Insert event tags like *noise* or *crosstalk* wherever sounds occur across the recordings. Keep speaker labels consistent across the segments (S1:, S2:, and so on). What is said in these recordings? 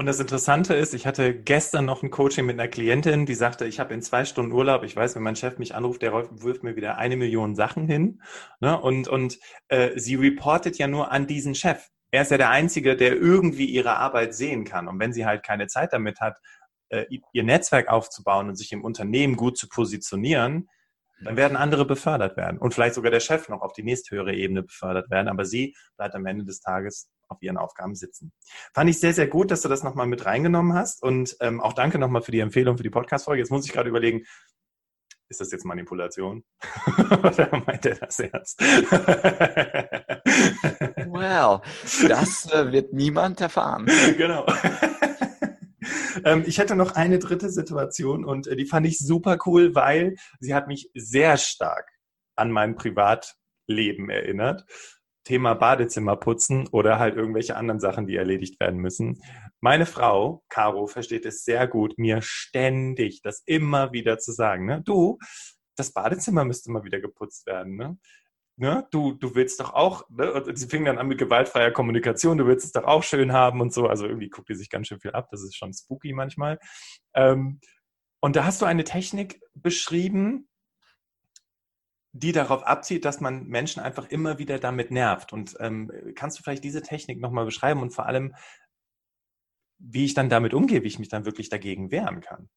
S1: Und das Interessante ist, ich hatte gestern noch ein Coaching mit einer Klientin, die sagte, ich habe in zwei Stunden Urlaub. Ich weiß, wenn mein Chef mich anruft, der wirft mir wieder eine Million Sachen hin. Ne? Und, und äh, sie reportet ja nur an diesen Chef. Er ist ja der Einzige, der irgendwie ihre Arbeit sehen kann. Und wenn sie halt keine Zeit damit hat, äh, ihr Netzwerk aufzubauen und sich im Unternehmen gut zu positionieren, dann werden andere befördert werden und vielleicht sogar der Chef noch auf die nächsthöhere Ebene befördert werden, aber sie bleibt am Ende des Tages auf ihren Aufgaben sitzen. Fand ich sehr, sehr gut, dass du das nochmal mit reingenommen hast und ähm, auch danke nochmal für die Empfehlung für die Podcast-Folge. Jetzt muss ich gerade überlegen, ist das jetzt Manipulation? *laughs* Oder meint er das ernst? *laughs*
S2: well, das äh, wird niemand erfahren.
S1: Genau. *laughs* Ähm, ich hätte noch eine dritte Situation und äh, die fand ich super cool, weil sie hat mich sehr stark an mein Privatleben erinnert. Thema Badezimmer putzen oder halt irgendwelche anderen Sachen, die erledigt werden müssen. Meine Frau, Caro, versteht es sehr gut, mir ständig das immer wieder zu sagen. Ne? Du, das Badezimmer müsste mal wieder geputzt werden. Ne? ne, du, du willst doch auch, ne, sie fing dann an mit gewaltfreier Kommunikation, du willst es doch auch schön haben und so. Also irgendwie guckt die sich ganz schön viel ab, das ist schon spooky manchmal. Ähm, und da hast du eine Technik beschrieben, die darauf abzielt, dass man Menschen einfach immer wieder damit nervt. Und ähm, kannst du vielleicht diese Technik nochmal beschreiben und vor allem, wie ich dann damit umgehe, wie ich mich dann wirklich dagegen wehren kann?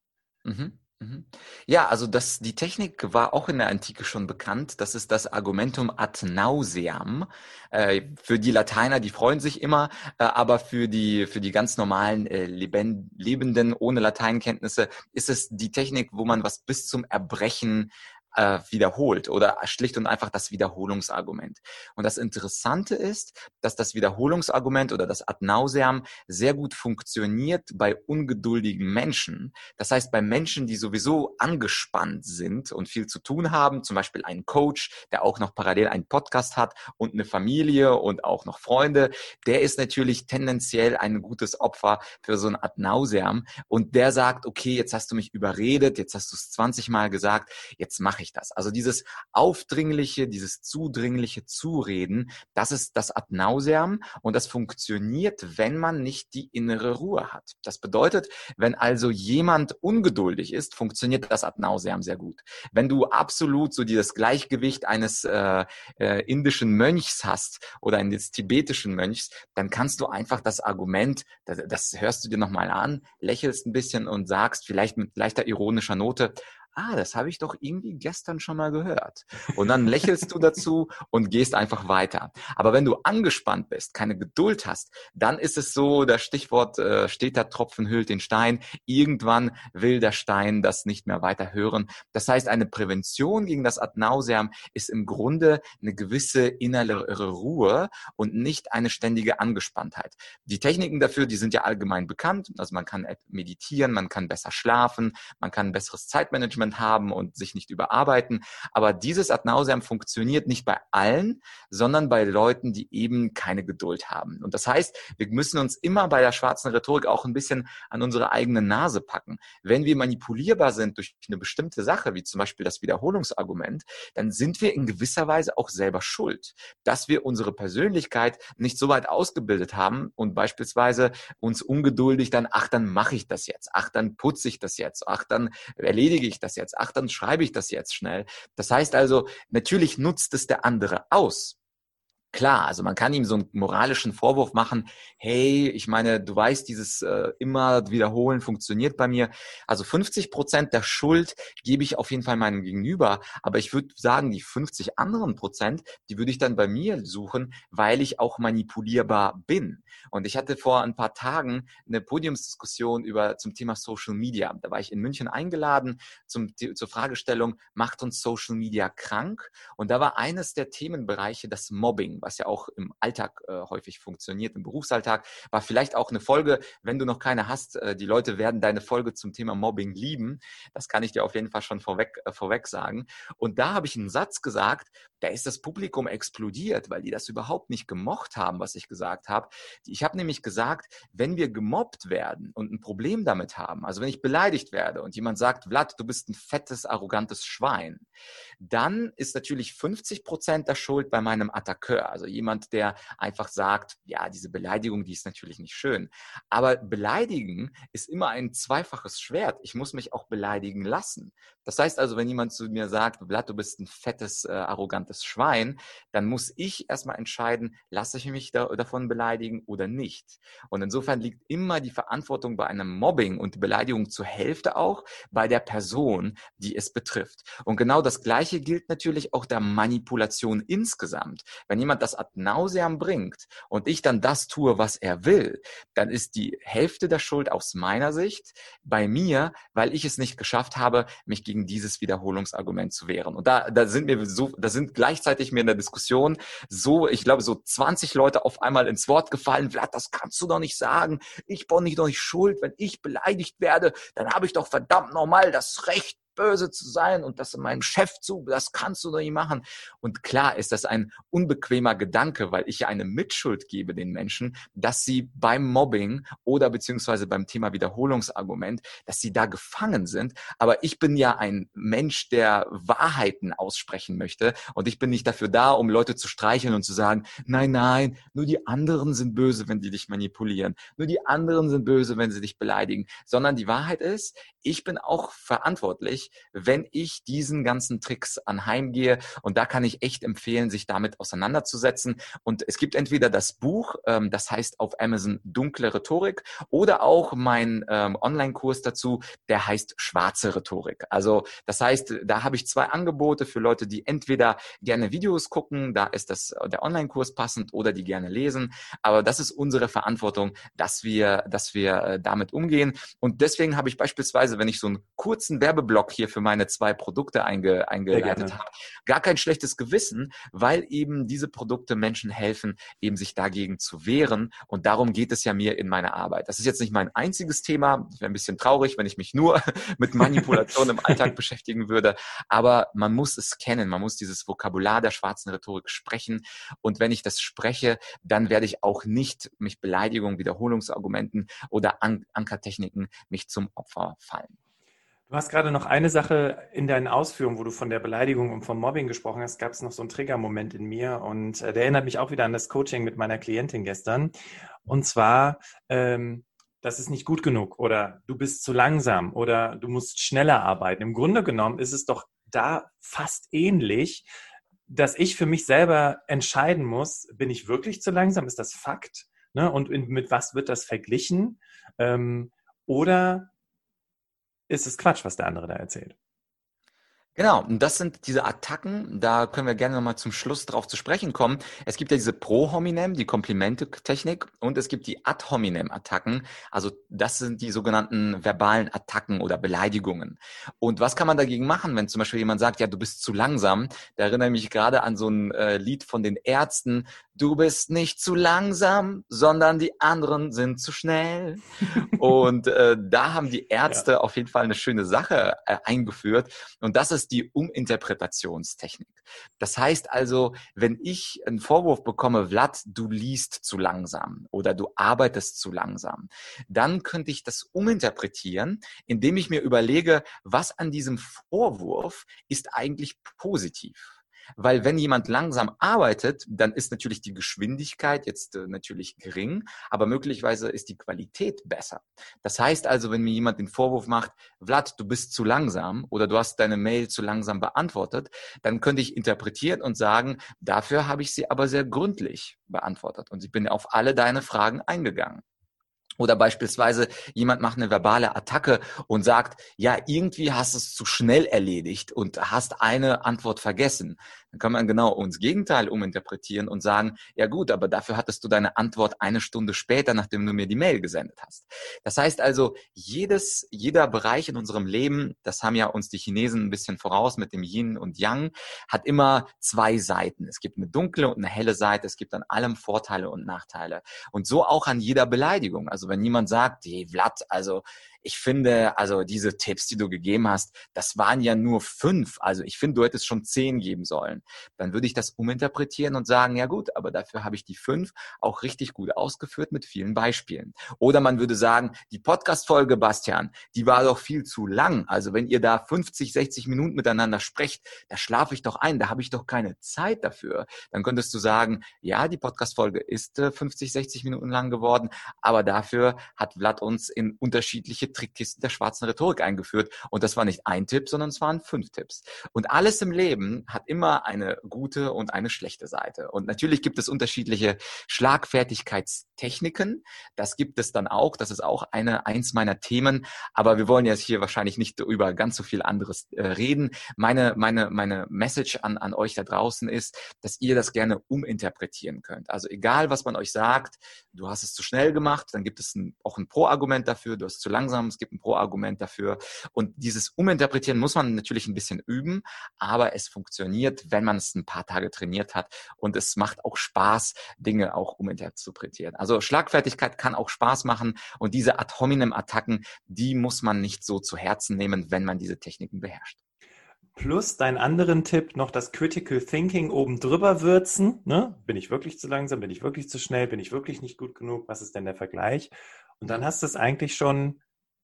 S2: Mhm. Mhm. Ja, also das, die Technik war auch in der Antike schon bekannt. Das ist das Argumentum ad nauseam. Äh, für die Lateiner, die freuen sich immer, äh, aber für die, für die ganz normalen äh, Leben, Lebenden ohne Lateinkenntnisse ist es die Technik, wo man was bis zum Erbrechen äh, wiederholt oder schlicht und einfach das Wiederholungsargument. Und das Interessante ist, dass das Wiederholungsargument oder das Ad nauseam sehr gut funktioniert bei ungeduldigen Menschen. Das heißt, bei Menschen, die sowieso angespannt sind und viel zu tun haben, zum Beispiel ein Coach, der auch noch parallel einen Podcast hat und eine Familie und auch noch Freunde, der ist natürlich tendenziell ein gutes Opfer für so ein Ad nauseam. Und der sagt, okay, jetzt hast du mich überredet, jetzt hast du es 20 Mal gesagt, jetzt mache ich das? Also dieses aufdringliche, dieses zudringliche Zureden, das ist das Ad nauseam und das funktioniert, wenn man nicht die innere Ruhe hat. Das bedeutet, wenn also jemand ungeduldig ist, funktioniert das Ad nauseam sehr gut. Wenn du absolut so dieses Gleichgewicht eines äh, äh, indischen Mönchs hast oder eines tibetischen Mönchs, dann kannst du einfach das Argument, das, das hörst du dir nochmal an, lächelst ein bisschen und sagst vielleicht mit leichter ironischer Note, ah, das habe ich doch irgendwie gestern schon mal gehört. Und dann *laughs* lächelst du dazu und gehst einfach weiter. Aber wenn du angespannt bist, keine Geduld hast, dann ist es so, das Stichwort äh, steht da Tropfen hüllt den Stein. Irgendwann will der Stein das nicht mehr weiter hören. Das heißt, eine Prävention gegen das Ad nauseam ist im Grunde eine gewisse innere Ruhe und nicht eine ständige Angespanntheit. Die Techniken dafür, die sind ja allgemein bekannt. Also man kann meditieren, man kann besser schlafen, man kann ein besseres Zeitmanagement Management haben und sich nicht überarbeiten. Aber dieses Ad nauseam funktioniert nicht bei allen, sondern bei Leuten, die eben keine Geduld haben. Und das heißt, wir müssen uns immer bei der schwarzen Rhetorik auch ein bisschen an unsere eigene Nase packen. Wenn wir manipulierbar sind durch eine bestimmte Sache, wie zum Beispiel das Wiederholungsargument, dann sind wir in gewisser Weise auch selber schuld, dass wir unsere Persönlichkeit nicht so weit ausgebildet haben und beispielsweise uns ungeduldig dann, ach, dann mache ich das jetzt, ach, dann putze ich das jetzt, ach, dann erledige ich das das jetzt? Ach, dann schreibe ich das jetzt schnell. Das heißt also, natürlich nutzt es der andere aus. Klar, also man kann ihm so einen moralischen Vorwurf machen, hey, ich meine, du weißt, dieses äh, immer wiederholen funktioniert bei mir. Also 50 Prozent der Schuld gebe ich auf jeden Fall meinem Gegenüber, aber ich würde sagen, die 50 anderen Prozent, die würde ich dann bei mir suchen, weil ich auch manipulierbar bin. Und ich hatte vor ein paar Tagen eine Podiumsdiskussion über zum Thema Social Media. Da war ich in München eingeladen zum, zur Fragestellung, macht uns Social Media krank? Und da war eines der Themenbereiche das Mobbing was ja auch im Alltag äh, häufig funktioniert, im Berufsalltag, war vielleicht auch eine Folge, wenn du noch keine hast, äh, die Leute werden deine Folge zum Thema Mobbing lieben. Das kann ich dir auf jeden Fall schon vorweg, äh, vorweg sagen. Und da habe ich einen Satz gesagt, da ist das Publikum explodiert, weil die das überhaupt nicht gemocht haben, was ich gesagt habe. Ich habe nämlich gesagt, wenn wir gemobbt werden und ein Problem damit haben, also wenn ich beleidigt werde und jemand sagt, Vlad, du bist ein fettes, arrogantes Schwein, dann ist natürlich 50 Prozent der Schuld bei meinem Attackeur Also jemand, der einfach sagt, ja, diese Beleidigung, die ist natürlich nicht schön. Aber beleidigen ist immer ein zweifaches Schwert. Ich muss mich auch beleidigen lassen. Das heißt also, wenn jemand zu mir sagt, Blatt, du bist ein fettes, äh, arrogantes Schwein, dann muss ich erstmal entscheiden, lasse ich mich da, davon beleidigen oder nicht. Und insofern liegt immer die Verantwortung bei einem Mobbing und die Beleidigung zur Hälfte auch bei der Person, die es betrifft. Und genau das Gleiche gilt natürlich auch der Manipulation insgesamt. Wenn jemand das ad nauseam bringt und ich dann das tue, was er will, dann ist die Hälfte der Schuld aus meiner Sicht bei mir, weil ich es nicht geschafft habe, mich gegen dieses Wiederholungsargument zu wehren. Und da, da sind mir so, da sind gleichzeitig mir in der Diskussion so, ich glaube, so 20 Leute auf einmal ins Wort gefallen. Vlad, das kannst du doch nicht sagen. Ich bin nicht doch nicht schuld. Wenn ich beleidigt werde, dann habe ich doch verdammt normal das Recht, böse zu sein und das meinem Chef zu, das kannst du doch nicht machen. Und klar ist das ein unbequemer Gedanke, weil ich ja eine Mitschuld gebe den Menschen, dass sie beim Mobbing oder beziehungsweise beim Thema Wiederholungsargument, dass sie da gefangen sind. Aber ich bin ja ein Mensch, der Wahrheiten aussprechen möchte und ich bin nicht dafür da, um Leute zu streicheln und zu sagen, nein, nein, nur die anderen sind böse, wenn die dich manipulieren. Nur die anderen sind böse, wenn sie dich beleidigen. Sondern die Wahrheit ist, ich bin auch verantwortlich, wenn ich diesen ganzen Tricks anheimgehe. Und da kann ich echt empfehlen, sich damit auseinanderzusetzen. Und es gibt entweder das Buch, ähm, das heißt auf Amazon Dunkle Rhetorik, oder auch mein ähm, Online-Kurs dazu, der heißt Schwarze Rhetorik. Also das heißt, da habe ich zwei Angebote für Leute, die entweder gerne Videos gucken, da ist das der Online-Kurs passend, oder die gerne lesen. Aber das ist unsere Verantwortung, dass wir, dass wir äh, damit umgehen. Und deswegen habe ich beispielsweise wenn ich so einen kurzen Werbeblock hier für meine zwei Produkte einge, eingeleitet habe, gar kein schlechtes Gewissen, weil eben diese Produkte Menschen helfen, eben sich dagegen zu wehren. Und darum geht es ja mir in meiner Arbeit. Das ist jetzt nicht mein einziges Thema. Ich wäre ein bisschen traurig, wenn ich mich nur *laughs* mit Manipulation im Alltag *laughs* beschäftigen würde. Aber man muss es kennen. Man muss dieses Vokabular der schwarzen Rhetorik sprechen. Und wenn ich das spreche, dann werde ich auch nicht mich Beleidigungen, Wiederholungsargumenten oder An Ankertechniken mich zum Opfer fallen.
S1: Du hast gerade noch eine Sache in deinen Ausführungen, wo du von der Beleidigung und vom Mobbing gesprochen hast, gab es noch so einen Triggermoment in mir und äh, der erinnert mich auch wieder an das Coaching mit meiner Klientin gestern. Und zwar, ähm, das ist nicht gut genug oder du bist zu langsam oder du musst schneller arbeiten. Im Grunde genommen ist es doch da fast ähnlich, dass ich für mich selber entscheiden muss, bin ich wirklich zu langsam? Ist das Fakt? Ne? Und mit was wird das verglichen? Ähm, oder ist es Quatsch, was der andere da erzählt.
S2: Genau, und das sind diese Attacken, da können wir gerne nochmal zum Schluss drauf zu sprechen kommen. Es gibt ja diese Pro Hominem, die Komplimente-Technik, und es gibt die Ad Hominem-Attacken. Also das sind die sogenannten verbalen Attacken oder Beleidigungen. Und was kann man dagegen machen, wenn zum Beispiel jemand sagt, ja, du bist zu langsam? Da erinnere ich mich gerade an so ein äh, Lied von den Ärzten, du bist nicht zu langsam, sondern die anderen sind zu schnell. *laughs* und äh, da haben die Ärzte ja. auf jeden Fall eine schöne Sache äh, eingeführt. Und das ist die Uminterpretationstechnik. Das heißt also, wenn ich einen Vorwurf bekomme, Vlad, du liest zu langsam oder du arbeitest zu langsam, dann könnte ich das uminterpretieren, indem ich mir überlege, was an diesem Vorwurf ist eigentlich positiv. Weil wenn jemand langsam arbeitet, dann ist natürlich die Geschwindigkeit jetzt äh, natürlich gering, aber möglicherweise ist die Qualität besser. Das heißt also, wenn mir jemand den Vorwurf macht, Vlad, du bist zu langsam oder du hast deine Mail zu langsam beantwortet, dann könnte ich interpretieren und sagen, dafür habe ich sie aber sehr gründlich beantwortet und ich bin auf alle deine Fragen eingegangen. Oder beispielsweise jemand macht eine verbale Attacke und sagt, ja, irgendwie hast du es zu schnell erledigt und hast eine Antwort vergessen. Dann kann man genau uns Gegenteil uminterpretieren und sagen, ja gut, aber dafür hattest du deine Antwort eine Stunde später, nachdem du mir die Mail gesendet hast. Das heißt also, jedes, jeder Bereich in unserem Leben, das haben ja uns die Chinesen ein bisschen voraus mit dem Yin und Yang, hat immer zwei Seiten. Es gibt eine dunkle und eine helle Seite. Es gibt an allem Vorteile und Nachteile. Und so auch an jeder Beleidigung. Also wenn jemand sagt, hey Vlad, also ich finde, also diese Tipps, die du gegeben hast, das waren ja nur fünf. Also ich finde, du hättest schon zehn geben sollen. Dann würde ich das uminterpretieren und sagen, ja gut, aber dafür habe ich die fünf auch richtig gut ausgeführt mit vielen Beispielen. Oder man würde sagen, die Podcast-Folge, Bastian, die war doch viel zu lang. Also wenn ihr da 50, 60 Minuten miteinander sprecht, da schlafe ich doch ein, da habe ich doch keine Zeit dafür. Dann könntest du sagen, ja, die Podcast-Folge ist äh, 50, 60 Minuten lang geworden, aber dafür hat Vlad uns in unterschiedliche Trickkisten der schwarzen Rhetorik eingeführt. Und das war nicht ein Tipp, sondern es waren fünf Tipps. Und alles im Leben hat immer eine gute und eine schlechte Seite. Und natürlich gibt es unterschiedliche Schlagfertigkeitstechniken. Das gibt es dann auch. Das ist auch eine, eins meiner Themen. Aber wir wollen jetzt hier wahrscheinlich nicht über ganz so viel anderes äh, reden. Meine, meine, meine Message an, an euch da draußen ist, dass ihr das gerne uminterpretieren könnt. Also egal, was man euch sagt, du hast es zu schnell gemacht, dann gibt es ein, auch ein Pro-Argument dafür, du hast zu langsam, es gibt ein Pro-Argument dafür. Und dieses Uminterpretieren muss man natürlich ein bisschen üben, aber es funktioniert, wenn man es ein paar Tage trainiert hat. Und es macht auch Spaß, Dinge auch uminterpretieren. Also Schlagfertigkeit kann auch Spaß machen und diese Ad hominem Attacken, die muss man nicht so zu Herzen nehmen, wenn man diese Techniken beherrscht.
S1: Plus deinen anderen Tipp noch das Critical Thinking oben drüber würzen. Ne? Bin ich wirklich zu langsam? Bin ich wirklich zu schnell? Bin ich wirklich nicht gut genug? Was ist denn der Vergleich? Und dann hast du es eigentlich schon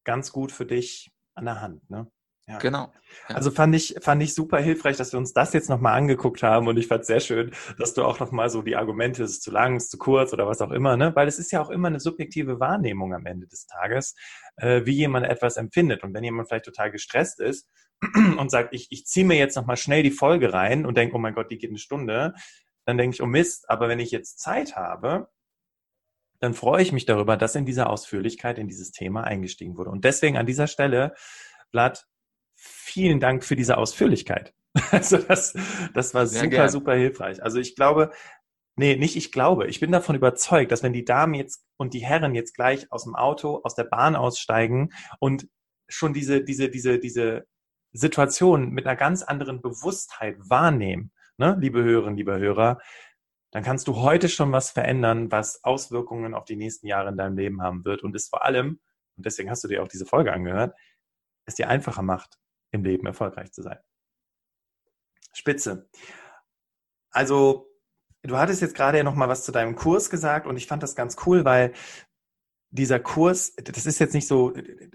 S1: ganz gut für dich an der Hand. Ne?
S2: Ja. Genau.
S1: Ja. Also fand ich, fand ich super hilfreich, dass wir uns das jetzt nochmal angeguckt haben und ich fand es sehr schön, dass du auch nochmal so die Argumente, es ist zu lang, es ist zu kurz oder was auch immer, ne? Weil es ist ja auch immer eine subjektive Wahrnehmung am Ende des Tages, äh, wie jemand etwas empfindet. Und wenn jemand vielleicht total gestresst ist *clears throat* und sagt, ich, ich ziehe mir jetzt nochmal schnell die Folge rein und denke, oh mein Gott, die geht eine Stunde, dann denke ich, oh Mist, aber wenn ich jetzt Zeit habe, dann freue ich mich darüber, dass in dieser Ausführlichkeit in dieses Thema eingestiegen wurde. Und deswegen an dieser Stelle, Vlad, vielen Dank für diese Ausführlichkeit. *laughs* Also das, das war Sehr super, gern. super hilfreich. Also ich glaube, nee, nicht ich glaube, ich bin davon überzeugt, dass wenn die Damen jetzt und die Herren jetzt gleich aus dem Auto, aus der Bahn aussteigen und schon diese, diese, diese, diese Situation mit einer ganz anderen Bewusstheit wahrnehmen, ne, liebe Hörerinnen, liebe Hörer, dann kannst du heute schon was verändern, was Auswirkungen auf die nächsten Jahre in deinem Leben haben wird und es vor allem, und deswegen hast du dir auch diese Folge angehört, es dir einfacher macht, im Leben erfolgreich zu sein. Spitze. Also, du hattest jetzt gerade ja noch mal was zu deinem Kurs gesagt und ich fand das ganz cool, weil dieser Kurs, das ist jetzt nicht so,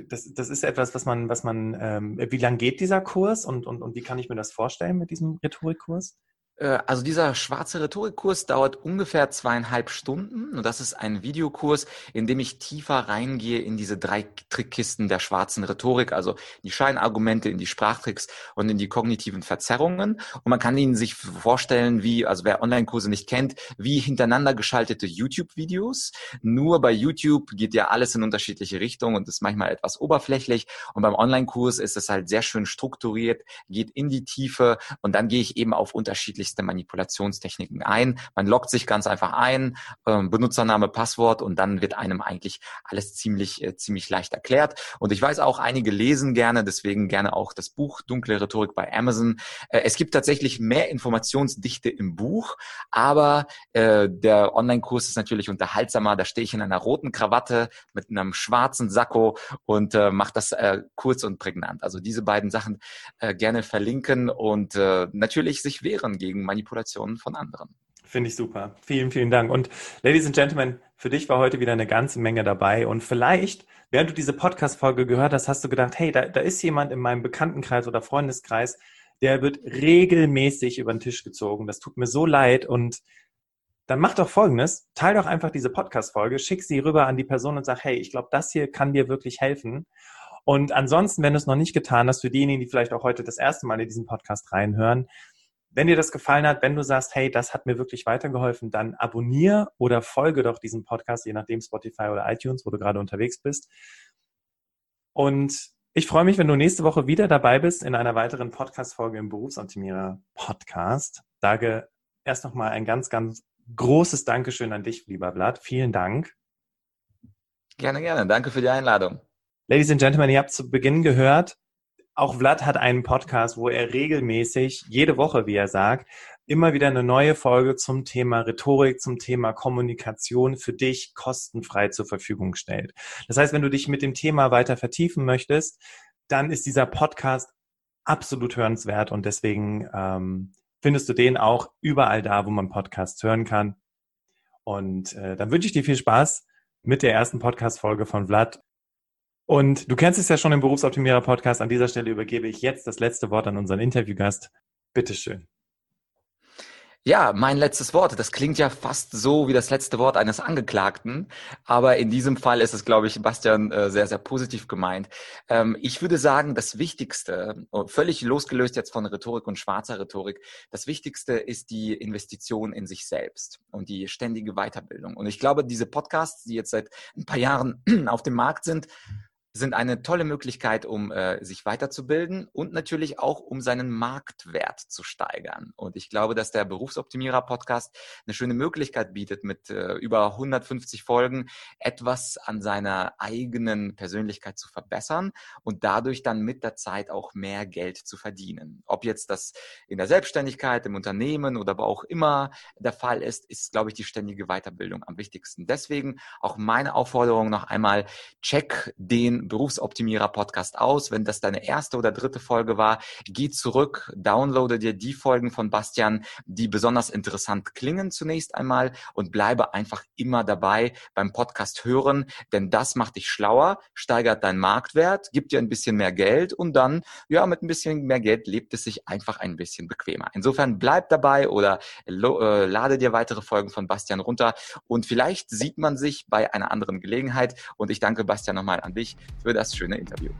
S1: das, das ist etwas, was man, was man, ähm, wie lang geht dieser Kurs und, und, und wie kann ich mir das vorstellen mit diesem Rhetorikkurs?
S2: Äh, also dieser schwarze Rhetorikkurs dauert ungefähr zweieinhalb Stunden und das ist ein Videokurs, in dem ich tiefer reingehe in diese drei Trickkisten der schwarzen Rhetorik, also die Scheinargumente, in die Sprachtricks und in die kognitiven Verzerrungen. Und man kann ihnen sich vorstellen, wie, also wer Online-Kurse nicht kennt, wie hintereinander geschaltete YouTube-Videos. Nur bei YouTube geht ja alles in unterschiedliche Richtungen und ist manchmal etwas oberflächlich. Und beim Online-Kurs ist es halt sehr schön strukturiert, geht in die Tiefe und dann gehe ich eben auf unterschiedliche unterschiedlichste Manipulationstechniken ein. Man loggt sich ganz einfach ein, äh, Benutzername, Passwort und dann wird einem eigentlich alles ziemlich, äh, ziemlich leicht erklärt. Und ich weiß auch, einige lesen gerne, deswegen gerne auch das Buch Dunkle Rhetorik bei Amazon. Äh, es gibt tatsächlich mehr Informationsdichte im Buch, aber äh, der Online-Kurs ist natürlich unterhaltsamer. Da stehe ich in einer roten Krawatte mit einem schwarzen Sakko und mache das kurz und prägnant. Also diese beiden Sachen gerne verlinken und natürlich sich wehren gegen gegen Manipulationen von anderen.
S1: Finde ich super. Vielen, vielen Dank. Und Ladies and Gentlemen, für dich war heute wieder eine ganze Menge dabei. Und vielleicht, während du diese Podcast-Folge gehört hast, hast du gedacht, hey, da, da ist jemand in meinem Bekanntenkreis oder Freundeskreis, der wird regelmäßig über den Tisch gezogen. Das tut mir so leid. Und dann mach doch Folgendes. Teil doch einfach diese Podcast-Folge, schick sie rüber an die Person und sag, hey, ich glaube, das hier kann dir wirklich helfen. Und ansonsten, wenn du es noch nicht getan hast, für diejenigen, die vielleicht auch heute das erste Mal in diesen Podcast reinhören, wenn dir das gefallen hat, wenn du sagst, hey, das hat mir wirklich weitergeholfen, dann abonniere oder folge doch diesem Podcast, je nachdem Spotify oder iTunes, wo du gerade unterwegs bist. Und ich freue mich, wenn du nächste Woche wieder dabei bist in einer weiteren Podcast-Folge im Berufsoptimierer Podcast. Sage erst nochmal ein ganz, ganz großes Dankeschön an dich, lieber Blatt. Vielen Dank.
S2: Gerne, gerne. Danke für die Einladung.
S1: Ladies and Gentlemen, ihr habt zu Beginn gehört, auch Vlad hat einen Podcast, wo er regelmäßig, jede Woche, wie er sagt, immer wieder eine neue Folge zum Thema Rhetorik, zum Thema Kommunikation für dich kostenfrei zur Verfügung stellt. Das heißt, wenn du dich mit dem Thema weiter vertiefen möchtest, dann ist dieser Podcast absolut hörenswert und deswegen ähm, findest du den auch überall da, wo man Podcasts hören kann. Und äh, dann wünsche ich dir viel Spaß mit der ersten Podcast-Folge von Vlad. Und du kennst es ja schon im Berufsoptimierer-Podcast. An dieser Stelle übergebe ich jetzt das letzte Wort an unseren Interviewgast. Bitteschön.
S2: Ja, mein letztes Wort. Das klingt ja fast so wie das letzte Wort eines Angeklagten. Aber in diesem Fall ist es, glaube ich, Bastian, äh, sehr, sehr positiv gemeint. Ähm, ich würde sagen, das Wichtigste, oh, völlig losgelöst jetzt von Rhetorik und schwarzer Rhetorik, das Wichtigste ist die Investition in sich selbst und die ständige Weiterbildung. Und ich glaube, diese Podcasts, die jetzt seit ein paar Jahren *clears throat* auf dem Markt sind, sind eine tolle Möglichkeit, um äh, sich weiterzubilden und natürlich auch, um seinen Marktwert zu steigern. Und ich glaube, dass der Berufsoptimierer-Podcast eine schöne Möglichkeit bietet, mit äh, über 150 Folgen etwas an seiner eigenen Persönlichkeit zu verbessern und dadurch dann mit der Zeit auch mehr Geld zu verdienen. Ob jetzt das in der Selbstständigkeit, im Unternehmen oder aber auch immer der Fall ist, ist, glaube ich, die ständige Weiterbildung am wichtigsten. Deswegen auch meine Aufforderung noch einmal, check den Berufsoptimierer Podcast aus. Wenn das deine erste oder dritte Folge war, geh zurück, downloade dir die Folgen von Bastian, die besonders interessant klingen zunächst einmal und bleibe einfach immer dabei beim Podcast hören, denn das macht dich schlauer, steigert deinen Marktwert, gibt dir ein bisschen mehr Geld und dann, ja, mit ein bisschen mehr Geld lebt es sich einfach ein bisschen bequemer. Insofern bleib dabei oder äh, lade dir weitere Folgen von Bastian runter und vielleicht sieht man sich bei einer anderen Gelegenheit und ich danke Bastian nochmal an dich für das schöne Interview.